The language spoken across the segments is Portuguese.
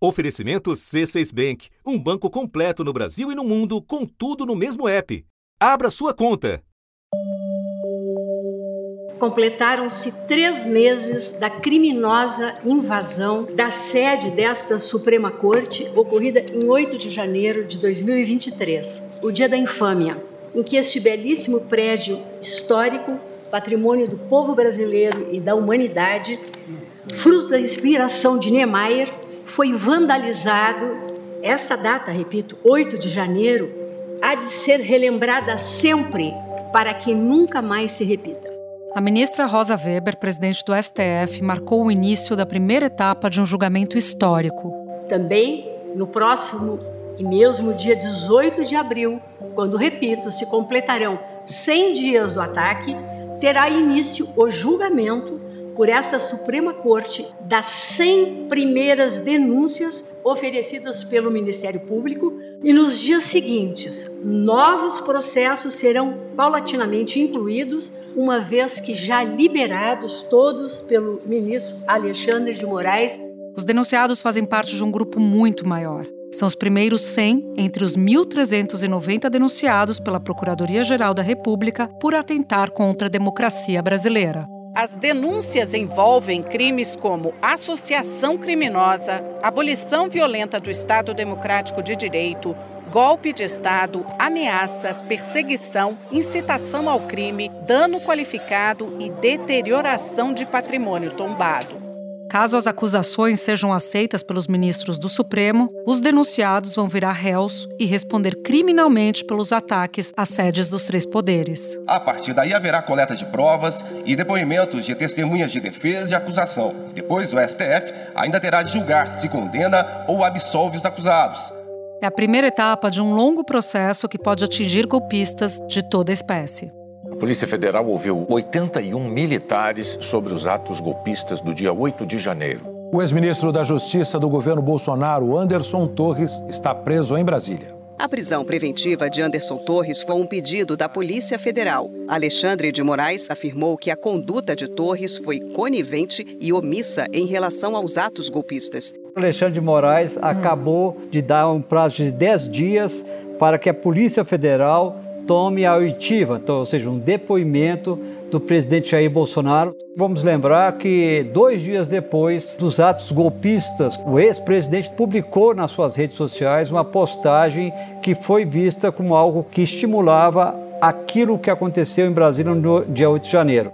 Oferecimento C6 Bank, um banco completo no Brasil e no mundo, com tudo no mesmo app. Abra sua conta. Completaram-se três meses da criminosa invasão da sede desta Suprema Corte, ocorrida em 8 de janeiro de 2023, o dia da infâmia, em que este belíssimo prédio histórico, patrimônio do povo brasileiro e da humanidade, fruto da inspiração de Niemeyer, foi vandalizado. Esta data, repito, 8 de janeiro, há de ser relembrada sempre para que nunca mais se repita. A ministra Rosa Weber, presidente do STF, marcou o início da primeira etapa de um julgamento histórico. Também, no próximo e mesmo dia 18 de abril, quando, repito, se completarão 100 dias do ataque, terá início o julgamento por esta Suprema Corte das 100 primeiras denúncias oferecidas pelo Ministério Público e nos dias seguintes, novos processos serão paulatinamente incluídos, uma vez que já liberados todos pelo ministro Alexandre de Moraes. Os denunciados fazem parte de um grupo muito maior. São os primeiros 100 entre os 1.390 denunciados pela Procuradoria-Geral da República por atentar contra a democracia brasileira. As denúncias envolvem crimes como associação criminosa, abolição violenta do Estado Democrático de Direito, golpe de Estado, ameaça, perseguição, incitação ao crime, dano qualificado e deterioração de patrimônio tombado. Caso as acusações sejam aceitas pelos ministros do Supremo, os denunciados vão virar réus e responder criminalmente pelos ataques às sedes dos três poderes. A partir daí haverá coleta de provas e depoimentos de testemunhas de defesa e acusação. Depois, o STF ainda terá de julgar se condena ou absolve os acusados. É a primeira etapa de um longo processo que pode atingir golpistas de toda espécie. Polícia Federal ouviu 81 militares sobre os atos golpistas do dia 8 de janeiro. O ex-ministro da Justiça do governo Bolsonaro, Anderson Torres, está preso em Brasília. A prisão preventiva de Anderson Torres foi um pedido da Polícia Federal. Alexandre de Moraes afirmou que a conduta de Torres foi conivente e omissa em relação aos atos golpistas. Alexandre de Moraes acabou de dar um prazo de 10 dias para que a Polícia Federal tome a oitiva, ou seja, um depoimento do presidente Jair Bolsonaro. Vamos lembrar que dois dias depois dos atos golpistas, o ex-presidente publicou nas suas redes sociais uma postagem que foi vista como algo que estimulava aquilo que aconteceu em Brasília no dia 8 de janeiro.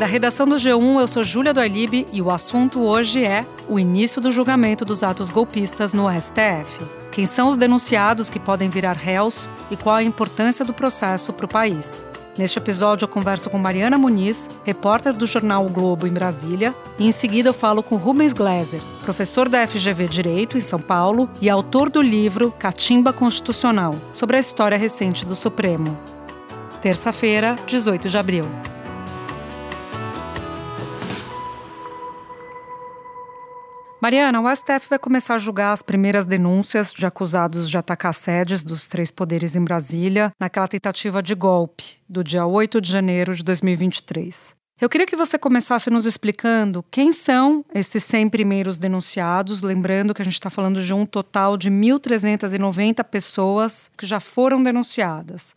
Da redação do G1, eu sou Júlia do e o assunto hoje é o início do julgamento dos atos golpistas no STF. Quem são os denunciados que podem virar réus e qual a importância do processo para o país. Neste episódio, eu converso com Mariana Muniz, repórter do jornal o Globo em Brasília, e em seguida eu falo com Rubens Gleiser, professor da FGV Direito em São Paulo e autor do livro Catimba Constitucional, sobre a história recente do Supremo. Terça-feira, 18 de abril. Mariana, o STF vai começar a julgar as primeiras denúncias de acusados de atacar sedes dos três poderes em Brasília naquela tentativa de golpe do dia 8 de janeiro de 2023. Eu queria que você começasse nos explicando quem são esses 100 primeiros denunciados, lembrando que a gente está falando de um total de 1.390 pessoas que já foram denunciadas.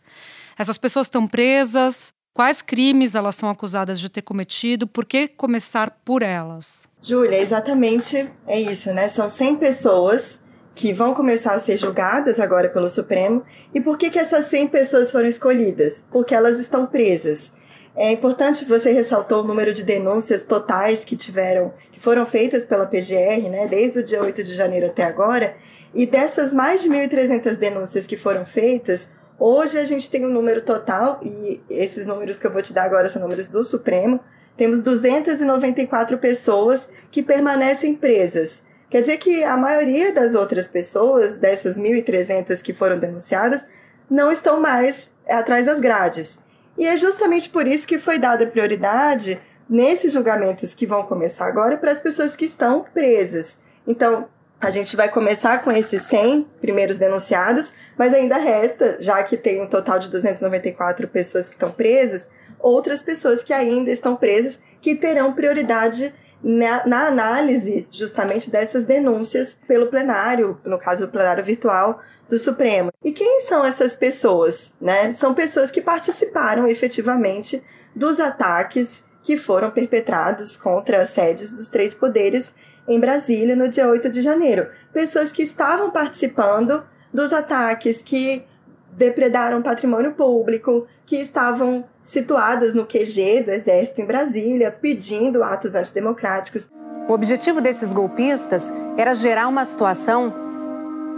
Essas pessoas estão presas, Quais crimes elas são acusadas de ter cometido? Por que começar por elas? Júlia, exatamente é isso, né? São 100 pessoas que vão começar a ser julgadas agora pelo Supremo. E por que, que essas 100 pessoas foram escolhidas? Porque elas estão presas. É importante você ressaltou o número de denúncias totais que tiveram, que foram feitas pela PGR, né, desde o dia 8 de janeiro até agora. E dessas mais de 1.300 denúncias que foram feitas, Hoje a gente tem um número total, e esses números que eu vou te dar agora são números do Supremo. Temos 294 pessoas que permanecem presas. Quer dizer que a maioria das outras pessoas, dessas 1.300 que foram denunciadas, não estão mais atrás das grades. E é justamente por isso que foi dada prioridade nesses julgamentos que vão começar agora para as pessoas que estão presas. Então, a gente vai começar com esses 100 primeiros denunciados, mas ainda resta, já que tem um total de 294 pessoas que estão presas, outras pessoas que ainda estão presas, que terão prioridade na, na, análise justamente dessas denúncias pelo plenário, no caso do plenário virtual do Supremo. E quem são essas pessoas? Né? São pessoas que participaram efetivamente dos ataques que foram perpetrados contra as sedes dos três poderes em Brasília no dia 8 de janeiro. Pessoas que estavam participando dos ataques que depredaram patrimônio público, que estavam situadas no QG do Exército em Brasília, pedindo atos antidemocráticos. O objetivo desses golpistas era gerar uma situação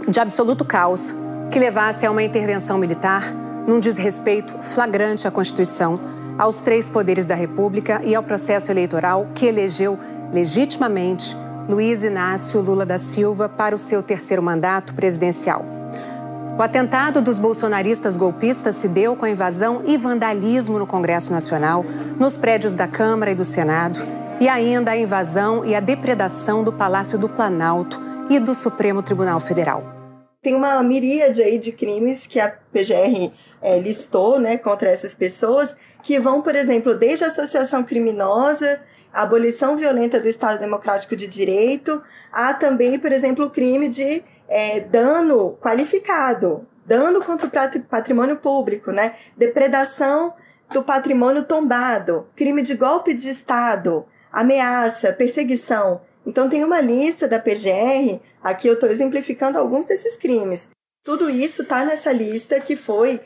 de absoluto caos que levasse a uma intervenção militar num desrespeito flagrante à Constituição, aos três poderes da República e ao processo eleitoral que elegeu legitimamente Luiz Inácio Lula da Silva para o seu terceiro mandato presidencial. O atentado dos bolsonaristas golpistas se deu com a invasão e vandalismo no Congresso Nacional, nos prédios da Câmara e do Senado, e ainda a invasão e a depredação do Palácio do Planalto e do Supremo Tribunal Federal. Tem uma miríade aí de crimes que a PGR é, listou né, contra essas pessoas, que vão, por exemplo, desde a associação criminosa, a abolição violenta do Estado Democrático de Direito, há também, por exemplo, o crime de é, dano qualificado, dano contra o patrimônio público, né? depredação do patrimônio tombado, crime de golpe de Estado, ameaça, perseguição. Então, tem uma lista da PGR, aqui eu estou exemplificando alguns desses crimes. Tudo isso está nessa lista que foi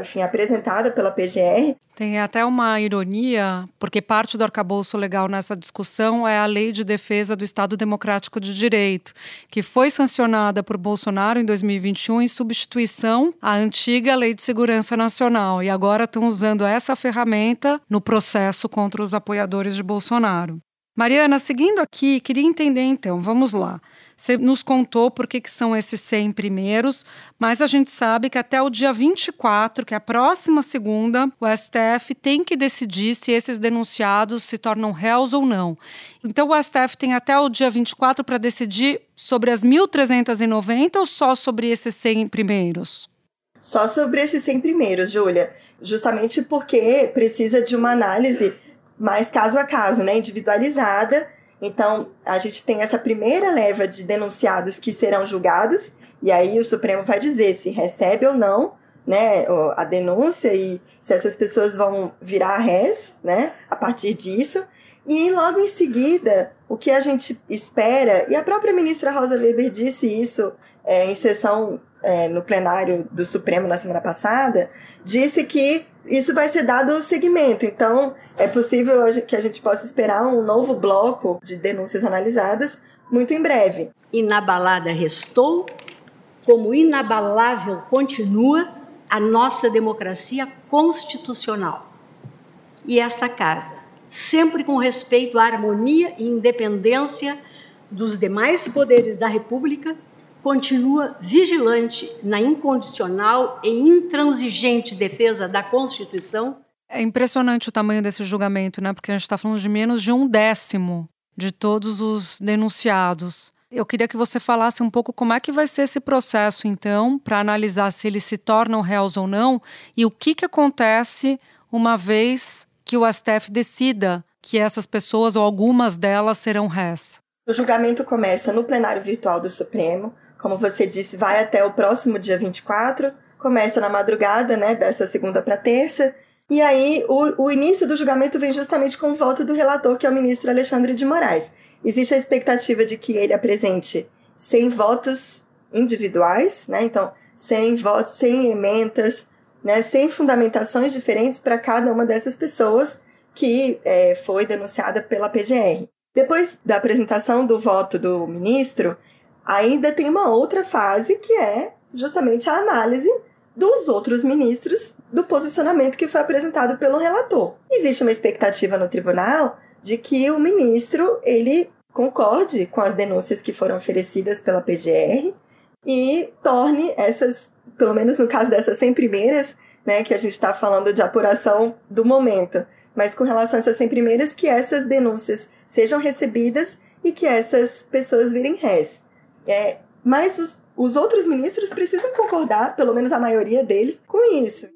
enfim, apresentada pela PGR. Tem até uma ironia, porque parte do arcabouço legal nessa discussão é a Lei de Defesa do Estado Democrático de Direito, que foi sancionada por Bolsonaro em 2021 em substituição à antiga Lei de Segurança Nacional. E agora estão usando essa ferramenta no processo contra os apoiadores de Bolsonaro. Mariana, seguindo aqui, queria entender então, vamos lá. Você nos contou por que, que são esses 100 primeiros, mas a gente sabe que até o dia 24, que é a próxima segunda, o STF tem que decidir se esses denunciados se tornam réus ou não. Então o STF tem até o dia 24 para decidir sobre as 1.390 ou só sobre esses 100 primeiros? Só sobre esses 100 primeiros, Júlia. Justamente porque precisa de uma análise mais caso a caso, né, individualizada então, a gente tem essa primeira leva de denunciados que serão julgados, e aí o Supremo vai dizer se recebe ou não né, a denúncia e se essas pessoas vão virar réis né, a partir disso. E logo em seguida, o que a gente espera, e a própria ministra Rosa Weber disse isso é, em sessão é, no plenário do Supremo na semana passada, disse que isso vai ser dado seguimento. Então, é possível que a gente possa esperar um novo bloco de denúncias analisadas muito em breve. Inabalada restou, como inabalável continua a nossa democracia constitucional. E esta casa, sempre com respeito à harmonia e independência dos demais poderes da República, continua vigilante na incondicional e intransigente defesa da Constituição. É impressionante o tamanho desse julgamento, né? Porque a gente está falando de menos de um décimo de todos os denunciados. Eu queria que você falasse um pouco como é que vai ser esse processo, então, para analisar se eles se tornam réus ou não e o que, que acontece uma vez que o STF decida que essas pessoas ou algumas delas serão réis. O julgamento começa no plenário virtual do Supremo, como você disse, vai até o próximo dia 24, começa na madrugada, né, dessa segunda para terça. E aí, o, o início do julgamento vem justamente com o voto do relator, que é o ministro Alexandre de Moraes. Existe a expectativa de que ele apresente 100 votos individuais, né? Então, 100 votos, 100 emendas, né? 100 fundamentações diferentes para cada uma dessas pessoas que é, foi denunciada pela PGR. Depois da apresentação do voto do ministro, ainda tem uma outra fase que é justamente a análise dos outros ministros do posicionamento que foi apresentado pelo relator. Existe uma expectativa no tribunal de que o ministro ele concorde com as denúncias que foram oferecidas pela PGR e torne essas, pelo menos no caso dessas 100 primeiras, né, que a gente está falando de apuração do momento, mas com relação a essas 100 primeiras, que essas denúncias sejam recebidas e que essas pessoas virem réis. É, mas os, os outros ministros precisam concordar, pelo menos a maioria deles, com isso.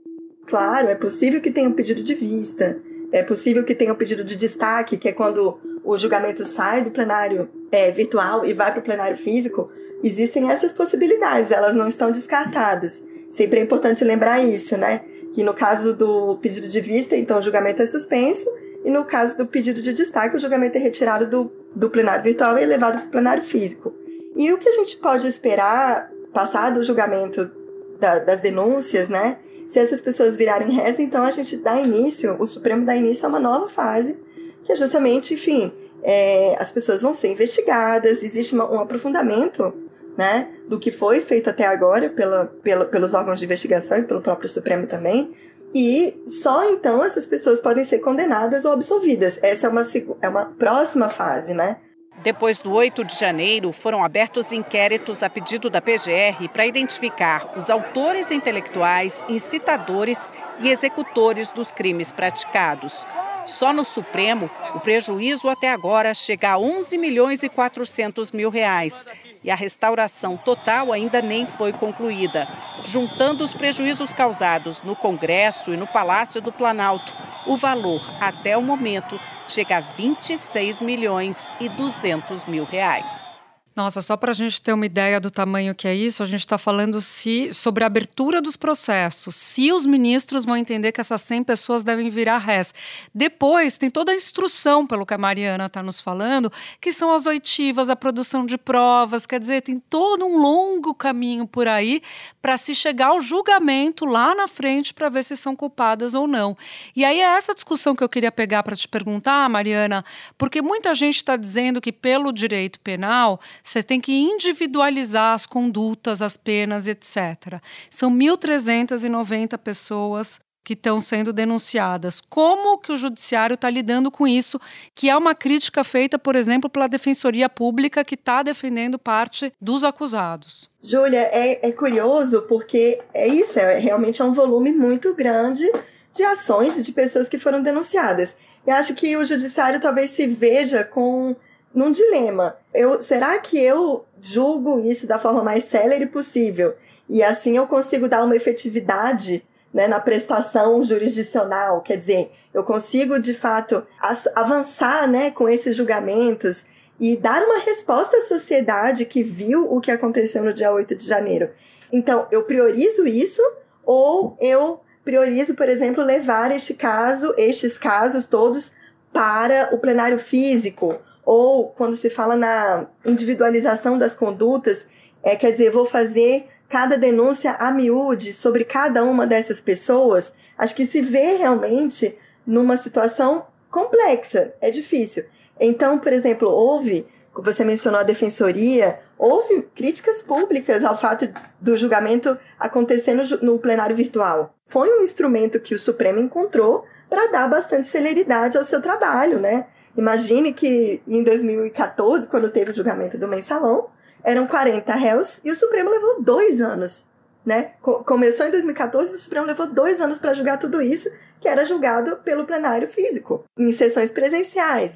Claro, é possível que tenha um pedido de vista, é possível que tenha um pedido de destaque, que é quando o julgamento sai do plenário é, virtual e vai para o plenário físico. Existem essas possibilidades, elas não estão descartadas. Sempre é importante lembrar isso, né? Que no caso do pedido de vista, então o julgamento é suspenso, e no caso do pedido de destaque, o julgamento é retirado do, do plenário virtual e levado para o plenário físico. E o que a gente pode esperar, passado o julgamento da, das denúncias, né? Se essas pessoas virarem réis, então a gente dá início, o Supremo dá início a uma nova fase, que é justamente, enfim, é, as pessoas vão ser investigadas, existe uma, um aprofundamento né, do que foi feito até agora pela, pela, pelos órgãos de investigação e pelo próprio Supremo também, e só então essas pessoas podem ser condenadas ou absolvidas. Essa é uma, é uma próxima fase, né? Depois do 8 de janeiro, foram abertos inquéritos a pedido da PGR para identificar os autores intelectuais, incitadores e executores dos crimes praticados. Só no Supremo, o prejuízo até agora chega a 11 milhões e 400 mil reais e a restauração total ainda nem foi concluída. Juntando os prejuízos causados no Congresso e no Palácio do Planalto, o valor, até o momento, chega a 26 milhões e 200 mil reais. Nossa, só para a gente ter uma ideia do tamanho que é isso, a gente está falando se, sobre a abertura dos processos, se os ministros vão entender que essas 100 pessoas devem virar réis. Depois, tem toda a instrução, pelo que a Mariana está nos falando, que são as oitivas, a produção de provas, quer dizer, tem todo um longo caminho por aí para se chegar ao julgamento lá na frente para ver se são culpadas ou não. E aí é essa discussão que eu queria pegar para te perguntar, Mariana, porque muita gente está dizendo que pelo direito penal você tem que individualizar as condutas, as penas, etc. São 1.390 pessoas que estão sendo denunciadas. Como que o judiciário está lidando com isso? Que é uma crítica feita, por exemplo, pela Defensoria Pública, que está defendendo parte dos acusados. Júlia, é, é, curioso porque é isso, é, realmente é um volume muito grande de ações e de pessoas que foram denunciadas. E acho que o judiciário talvez se veja com num dilema. Eu, será que eu julgo isso da forma mais célere possível? E assim eu consigo dar uma efetividade né, na prestação jurisdicional, quer dizer, eu consigo de fato avançar né, com esses julgamentos e dar uma resposta à sociedade que viu o que aconteceu no dia 8 de janeiro. Então, eu priorizo isso ou eu priorizo, por exemplo, levar este caso, estes casos todos para o plenário físico ou quando se fala na individualização das condutas, é, quer dizer, vou fazer cada denúncia a miúde sobre cada uma dessas pessoas, acho que se vê realmente numa situação complexa, é difícil. Então, por exemplo, houve, você mencionou a defensoria, houve críticas públicas ao fato do julgamento acontecer no, no plenário virtual. Foi um instrumento que o Supremo encontrou para dar bastante celeridade ao seu trabalho, né? Imagine que em 2014, quando teve o julgamento do mensalão, eram 40 réus e o Supremo levou dois anos. Né? Começou em 2014 e o Supremo levou dois anos para julgar tudo isso, que era julgado pelo plenário físico, em sessões presenciais.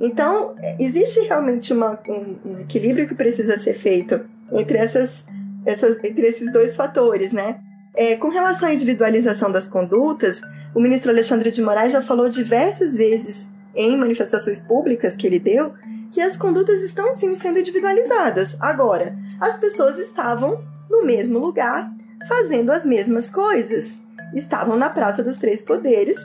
Então, existe realmente uma, um, um, equilíbrio que precisa ser feito entre, essas, essas, entre esses dois fatores, né? É, com relação à individualização das condutas, o ministro Alexandre de Moraes já falou diversas vezes em manifestações públicas que ele deu que as condutas estão sim sendo individualizadas. Agora, as pessoas estavam no mesmo lugar, fazendo as mesmas coisas. Estavam na Praça dos Três Poderes,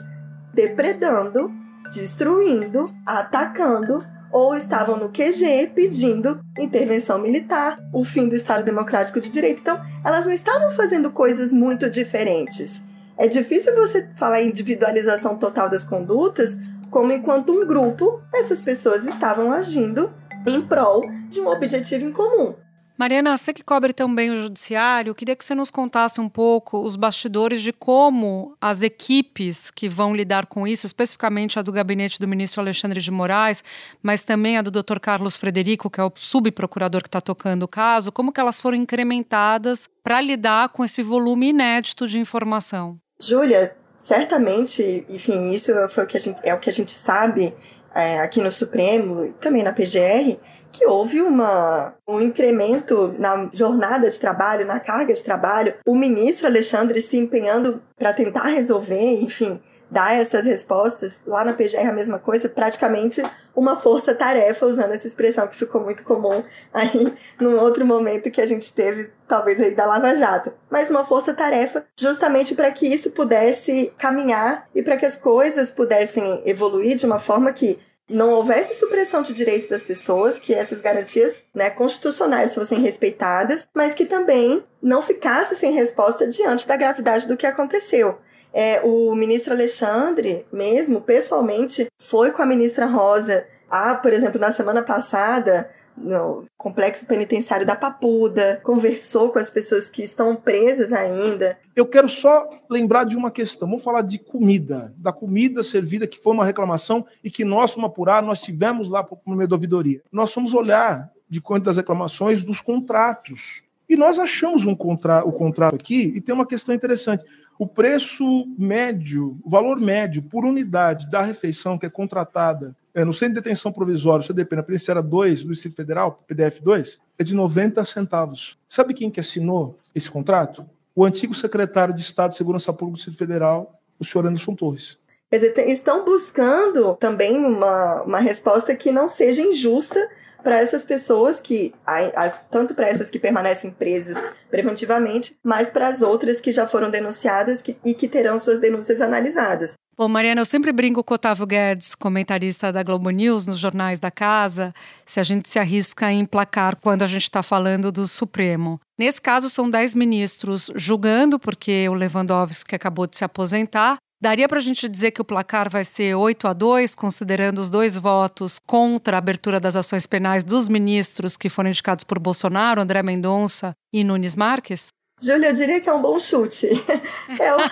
depredando, destruindo, atacando, ou estavam no QG pedindo intervenção militar, o fim do Estado Democrático de Direito. Então, elas não estavam fazendo coisas muito diferentes. É difícil você falar em individualização total das condutas como enquanto um grupo, essas pessoas estavam agindo em prol de um objetivo em comum. Mariana, você que cobre também o judiciário, queria que você nos contasse um pouco os bastidores de como as equipes que vão lidar com isso, especificamente a do gabinete do ministro Alexandre de Moraes, mas também a do Dr. Carlos Frederico, que é o subprocurador que está tocando o caso, como que elas foram incrementadas para lidar com esse volume inédito de informação? Júlia, certamente, enfim, isso foi o que a gente, é o que a gente sabe é, aqui no Supremo e também na PGR, que houve uma, um incremento na jornada de trabalho, na carga de trabalho, o ministro Alexandre se empenhando para tentar resolver, enfim, dar essas respostas. Lá na PGR a mesma coisa, praticamente uma força-tarefa, usando essa expressão que ficou muito comum aí num outro momento que a gente teve, talvez aí da Lava Jato. Mas uma força-tarefa justamente para que isso pudesse caminhar e para que as coisas pudessem evoluir de uma forma que não houvesse supressão de direitos das pessoas, que essas garantias né, constitucionais fossem respeitadas, mas que também não ficasse sem resposta diante da gravidade do que aconteceu. É, o ministro Alexandre, mesmo, pessoalmente, foi com a ministra Rosa, ah, por exemplo, na semana passada, no complexo penitenciário da Papuda, conversou com as pessoas que estão presas ainda. Eu quero só lembrar de uma questão. Vamos falar de comida, da comida servida, que foi uma reclamação e que nós fomos apurar, nós tivemos lá por meio da ouvidoria. Nós fomos olhar de quanto das reclamações dos contratos. E nós achamos um contra o contrato aqui e tem uma questão interessante. O preço médio, o valor médio por unidade da refeição que é contratada é, no Centro de Detenção Provisório, CDP, na Penitenciária 2 do Distrito Federal, PDF 2, é de 90 centavos. Sabe quem que assinou esse contrato? O antigo secretário de Estado de Segurança Pública do Distrito Federal, o senhor Anderson Torres. Quer dizer, estão buscando também uma, uma resposta que não seja injusta para essas pessoas que, tanto para essas que permanecem presas preventivamente, mas para as outras que já foram denunciadas e que terão suas denúncias analisadas. Bom, Mariana, eu sempre brinco com o Otávio Guedes, comentarista da Globo News, nos jornais da casa, se a gente se arrisca em placar quando a gente está falando do Supremo. Nesse caso, são dez ministros julgando, porque o Lewandowski acabou de se aposentar, Daria para a gente dizer que o placar vai ser 8 a 2, considerando os dois votos contra a abertura das ações penais dos ministros que foram indicados por Bolsonaro, André Mendonça e Nunes Marques? Júlia, eu diria que é um bom chute. É uma,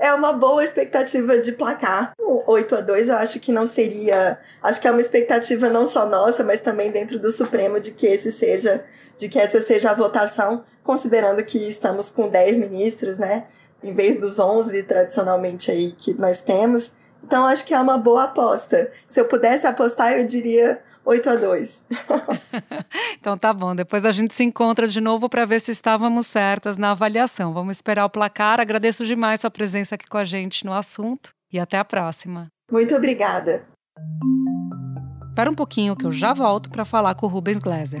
é uma boa expectativa de placar. Um 8 a 2 eu acho que não seria. Acho que é uma expectativa não só nossa, mas também dentro do Supremo de que esse seja, de que essa seja a votação, considerando que estamos com 10 ministros, né? Em vez dos 11 tradicionalmente aí que nós temos. Então acho que é uma boa aposta. Se eu pudesse apostar, eu diria 8 a 2. então tá bom, depois a gente se encontra de novo para ver se estávamos certas na avaliação. Vamos esperar o placar. Agradeço demais sua presença aqui com a gente no assunto e até a próxima. Muito obrigada. Espera um pouquinho que eu já volto para falar com o Rubens Gleiser.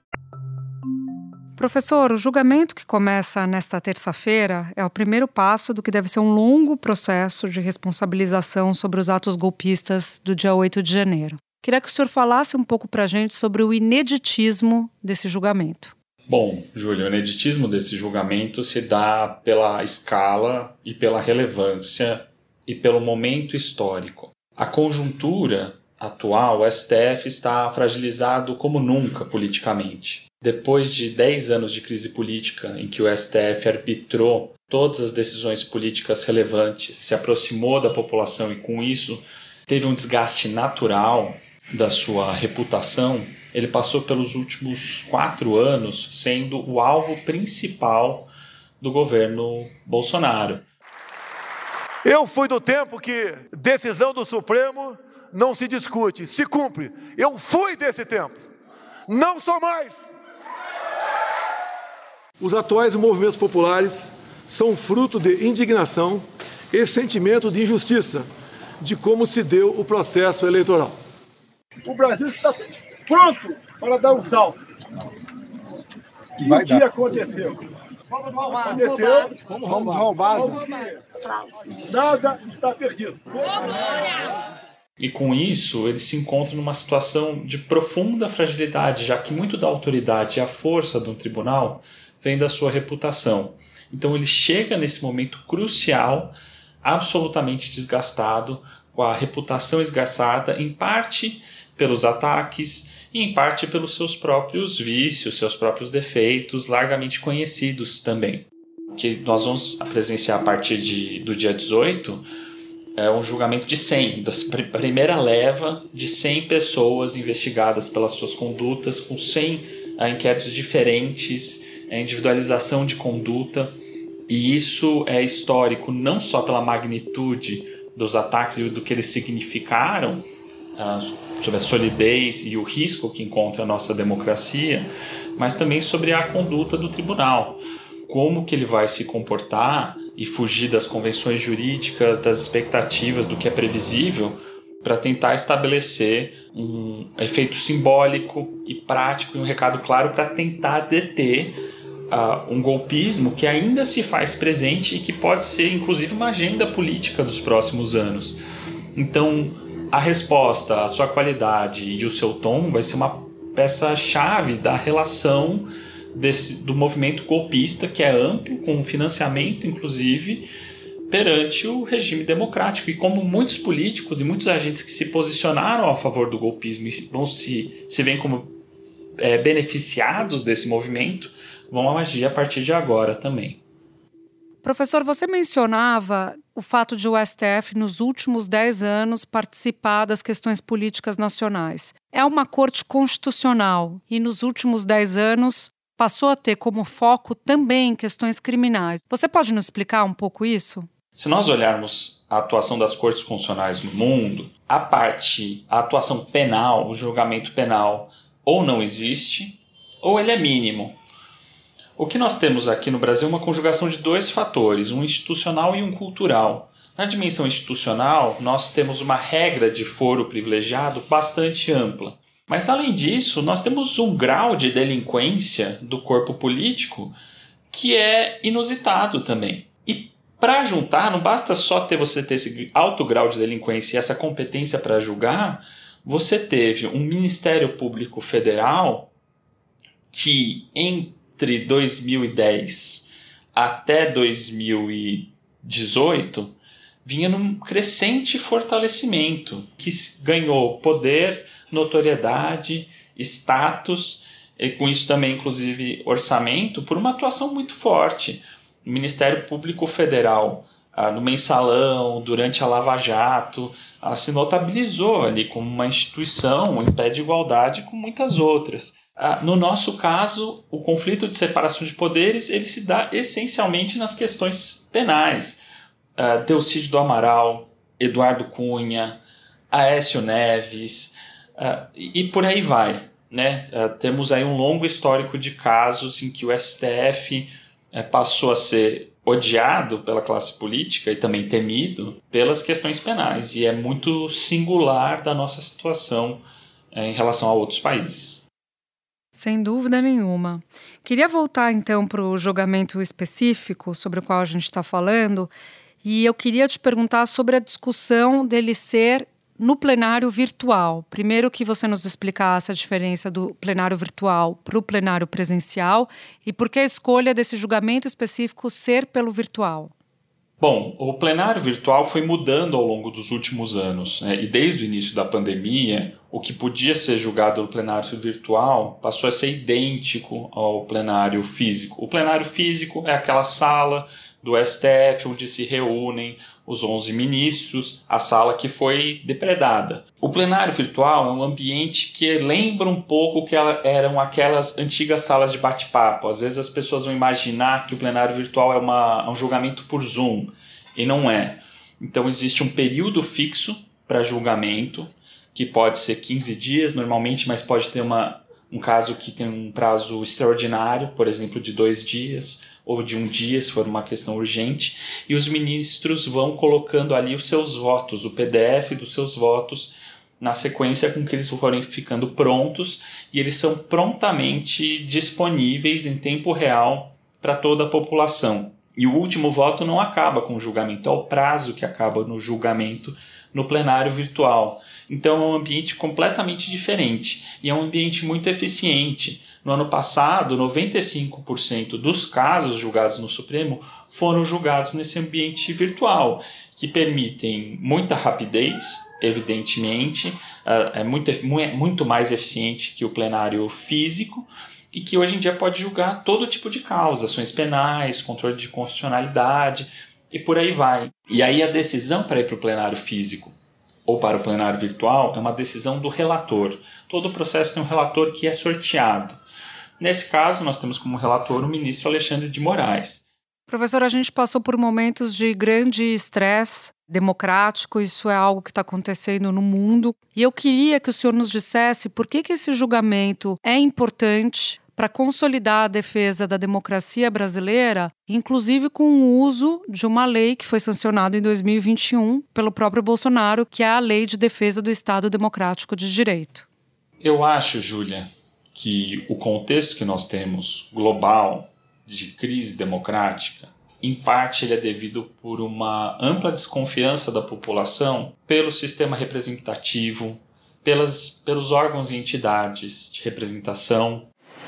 Professor, o julgamento que começa nesta terça-feira é o primeiro passo do que deve ser um longo processo de responsabilização sobre os atos golpistas do dia 8 de janeiro. Queria que o senhor falasse um pouco para a gente sobre o ineditismo desse julgamento. Bom, Júlio, o ineditismo desse julgamento se dá pela escala e pela relevância e pelo momento histórico. A conjuntura atual, o STF está fragilizado como nunca politicamente. Depois de 10 anos de crise política em que o STF arbitrou todas as decisões políticas relevantes, se aproximou da população e com isso teve um desgaste natural da sua reputação, ele passou pelos últimos quatro anos sendo o alvo principal do governo Bolsonaro. Eu fui do tempo que decisão do Supremo não se discute, se cumpre. Eu fui desse tempo. Não sou mais. Os atuais movimentos populares são fruto de indignação e sentimento de injustiça de como se deu o processo eleitoral. O Brasil está pronto para dar um salto. E o que dar. aconteceu? Aconteceu. Vamos roubar. Nada está perdido. E com isso, ele se encontra numa situação de profunda fragilidade, já que muito da autoridade e a força de um tribunal vem da sua reputação. Então ele chega nesse momento crucial, absolutamente desgastado, com a reputação esgarçada, em parte pelos ataques e em parte pelos seus próprios vícios, seus próprios defeitos, largamente conhecidos também. Que nós vamos presenciar a partir de, do dia 18 é um julgamento de 100, da primeira leva de 100 pessoas investigadas pelas suas condutas, com 100 uh, inquéritos diferentes, a individualização de conduta, e isso é histórico não só pela magnitude dos ataques e do que eles significaram, uh, sobre a solidez e o risco que encontra a nossa democracia, mas também sobre a conduta do tribunal. Como que ele vai se comportar e fugir das convenções jurídicas, das expectativas, do que é previsível, para tentar estabelecer um efeito simbólico e prático e um recado claro para tentar deter uh, um golpismo que ainda se faz presente e que pode ser inclusive uma agenda política dos próximos anos. Então, a resposta, a sua qualidade e o seu tom vai ser uma peça-chave da relação desse, do movimento golpista, que é amplo, com financiamento, inclusive, perante o regime democrático. E como muitos políticos e muitos agentes que se posicionaram a favor do golpismo e vão se, se veem como é, beneficiados desse movimento, vão agir a partir de agora também. Professor, você mencionava o fato de o STF, nos últimos 10 anos, participar das questões políticas nacionais. É uma corte constitucional e, nos últimos 10 anos, passou a ter como foco também questões criminais. Você pode nos explicar um pouco isso? Se nós olharmos a atuação das cortes constitucionais no mundo, a parte, a atuação penal, o julgamento penal, ou não existe, ou ele é mínimo. O que nós temos aqui no Brasil é uma conjugação de dois fatores, um institucional e um cultural. Na dimensão institucional, nós temos uma regra de foro privilegiado bastante ampla. Mas, além disso, nós temos um grau de delinquência do corpo político que é inusitado também. E para juntar, não basta só ter você ter esse alto grau de delinquência e essa competência para julgar, você teve um Ministério Público Federal que, entre 2010 até 2018 vinha num crescente fortalecimento, que ganhou poder, notoriedade, status, e com isso também, inclusive, orçamento, por uma atuação muito forte. Ministério Público Federal, ah, no mensalão, durante a Lava Jato, ah, se notabilizou ali como uma instituição em pé de igualdade com muitas outras. Ah, no nosso caso, o conflito de separação de poderes ele se dá essencialmente nas questões penais. Uh, Delcídio do Amaral, Eduardo Cunha, Aécio Neves uh, e, e, por aí vai. Né? Uh, temos aí um longo histórico de casos em que o STF eh, passou a ser odiado pela classe política e também temido pelas questões penais e é muito singular da nossa situação eh, em relação a outros países. Sem dúvida nenhuma. Queria voltar então para o julgamento específico sobre o qual a gente está falando, e eu queria te perguntar sobre a discussão dele ser no plenário virtual. Primeiro que você nos explicasse a diferença do plenário virtual para o plenário presencial e por que a escolha desse julgamento específico ser pelo virtual. Bom, o plenário virtual foi mudando ao longo dos últimos anos, né? e desde o início da pandemia, o que podia ser julgado no plenário virtual passou a ser idêntico ao plenário físico. O plenário físico é aquela sala do STF onde se reúnem os 11 ministros, a sala que foi depredada. O plenário virtual é um ambiente que lembra um pouco que eram aquelas antigas salas de bate-papo. Às vezes as pessoas vão imaginar que o plenário virtual é uma, um julgamento por Zoom, e não é. Então existe um período fixo para julgamento, que pode ser 15 dias normalmente, mas pode ter uma, um caso que tem um prazo extraordinário, por exemplo, de dois dias ou de um dia, se for uma questão urgente, e os ministros vão colocando ali os seus votos, o PDF dos seus votos, na sequência com que eles forem ficando prontos, e eles são prontamente disponíveis em tempo real para toda a população. E o último voto não acaba com o julgamento, é o prazo que acaba no julgamento no plenário virtual. Então é um ambiente completamente diferente e é um ambiente muito eficiente No ano passado, 95% dos casos julgados no Supremo foram julgados nesse ambiente virtual, que permitem muita rapidez, evidentemente, é muito, muito mais eficiente que o plenário físico, e que hoje em dia pode julgar todo tipo de causa, ações penais, controle de constitucionalidade e por aí vai. E aí a decisão para ir para o plenário físico ou para o plenário virtual é uma decisão do relator. Todo o processo tem um relator que é sorteado. Nesse caso, nós temos como relator o ministro Alexandre de Moraes. Professor, a gente passou por momentos de grande estresse democrático, isso é algo que está acontecendo no mundo. E eu queria que o senhor nos dissesse por que, que esse julgamento é importante para consolidar a defesa da democracia brasileira, inclusive com o uso de uma lei que foi sancionada em 2021 pelo próprio Bolsonaro, que é a Lei de Defesa do Estado Democrático de Direito. Eu acho, Júlia, que o contexto que nós temos global de crise democrática, em parte ele é devido por uma ampla desconfiança da população pelo sistema representativo, pelas, pelos órgãos e entidades de representação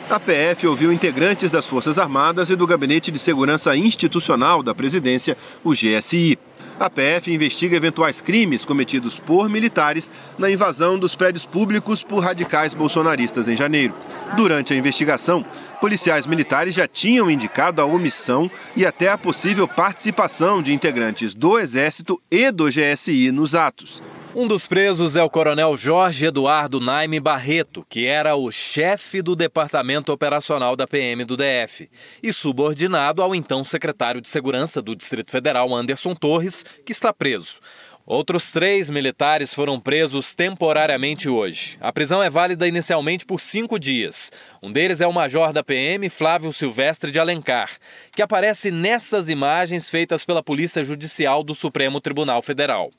a PF ouviu integrantes das Forças Armadas e do Gabinete de Segurança Institucional da Presidência, o GSI. A PF investiga eventuais crimes cometidos por militares na invasão dos prédios públicos por radicais bolsonaristas em janeiro. Durante a investigação, policiais militares já tinham indicado a omissão e até a possível participação de integrantes do Exército e do GSI nos atos. Um dos presos é o coronel Jorge Eduardo Naime Barreto, que era o chefe do Departamento Operacional da PM do DF e subordinado ao então secretário de Segurança do Distrito Federal, Anderson Torres, que está preso. Outros três militares foram presos temporariamente hoje. A prisão é válida inicialmente por cinco dias. Um deles é o major da PM, Flávio Silvestre de Alencar, que aparece nessas imagens feitas pela Polícia Judicial do Supremo Tribunal Federal.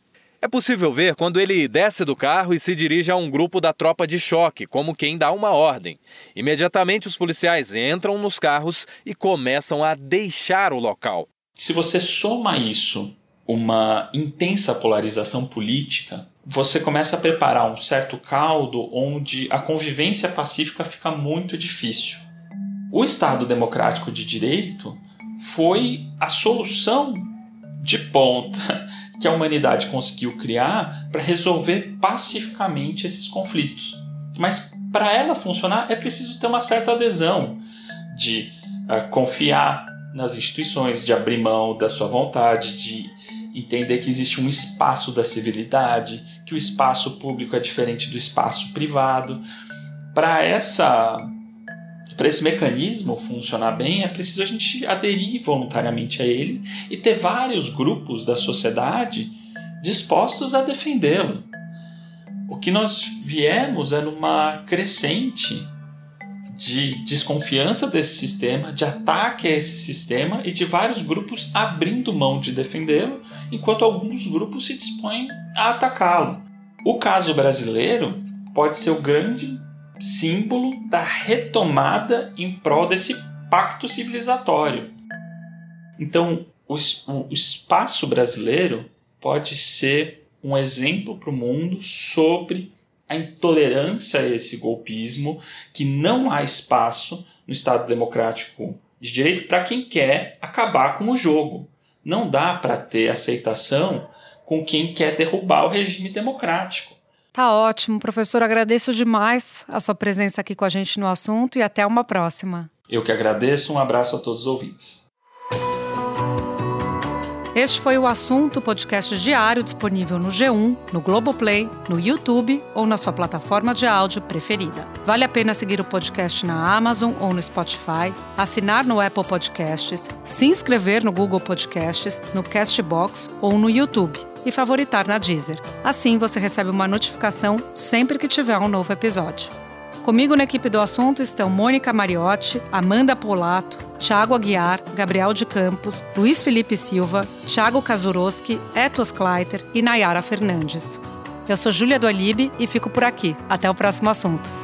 É possível ver quando ele desce do carro e se dirige a um grupo da tropa de choque, como quem dá uma ordem. Imediatamente os policiais entram nos carros e começam a deixar o local. Se você soma isso uma intensa polarização política, você começa a preparar um certo caldo onde a convivência pacífica fica muito difícil. O Estado Democrático de Direito foi a solução de ponta que a humanidade conseguiu criar para resolver pacificamente esses conflitos. Mas para ela funcionar é preciso ter uma certa adesão de uh, confiar nas instituições, de abrir mão da sua vontade, de entender que existe um espaço da civilidade, que o espaço público é diferente do espaço privado. Para essa para esse mecanismo funcionar bem, é preciso a gente aderir voluntariamente a ele e ter vários grupos da sociedade dispostos a defendê-lo. O que nós viemos é numa crescente de desconfiança desse sistema, de ataque a esse sistema e de vários grupos abrindo mão de defendê-lo, enquanto alguns grupos se dispõem a atacá-lo. O caso brasileiro pode ser o grande símbolo da retomada em prol desse pacto civilizatório. Então, o, o espaço brasileiro pode ser um exemplo para o mundo sobre a intolerância a esse golpismo, que não há espaço no Estado Democrático de Direito para quem quer acabar com o jogo. Não dá para ter aceitação com quem quer derrubar o regime democrático. Tá ótimo, professor. Agradeço demais a sua presença aqui com a gente no assunto e até uma próxima. Eu que agradeço. Um abraço a todos os ouvintes. Este foi o assunto podcast diário disponível no G1, no Globoplay, no YouTube ou na sua plataforma de áudio preferida. Vale a pena seguir o podcast na Amazon ou no Spotify, assinar no Apple Podcasts, se inscrever no Google Podcasts, no Castbox ou no YouTube e favoritar na Deezer. Assim você recebe uma notificação sempre que tiver um novo episódio. Comigo na equipe do assunto estão Mônica Mariotti, Amanda Polato, Thiago Aguiar, Gabriel de Campos, Luiz Felipe Silva, Thiago Kazuroski, Etos Kleiter e Nayara Fernandes. Eu sou Júlia do e fico por aqui. Até o próximo assunto.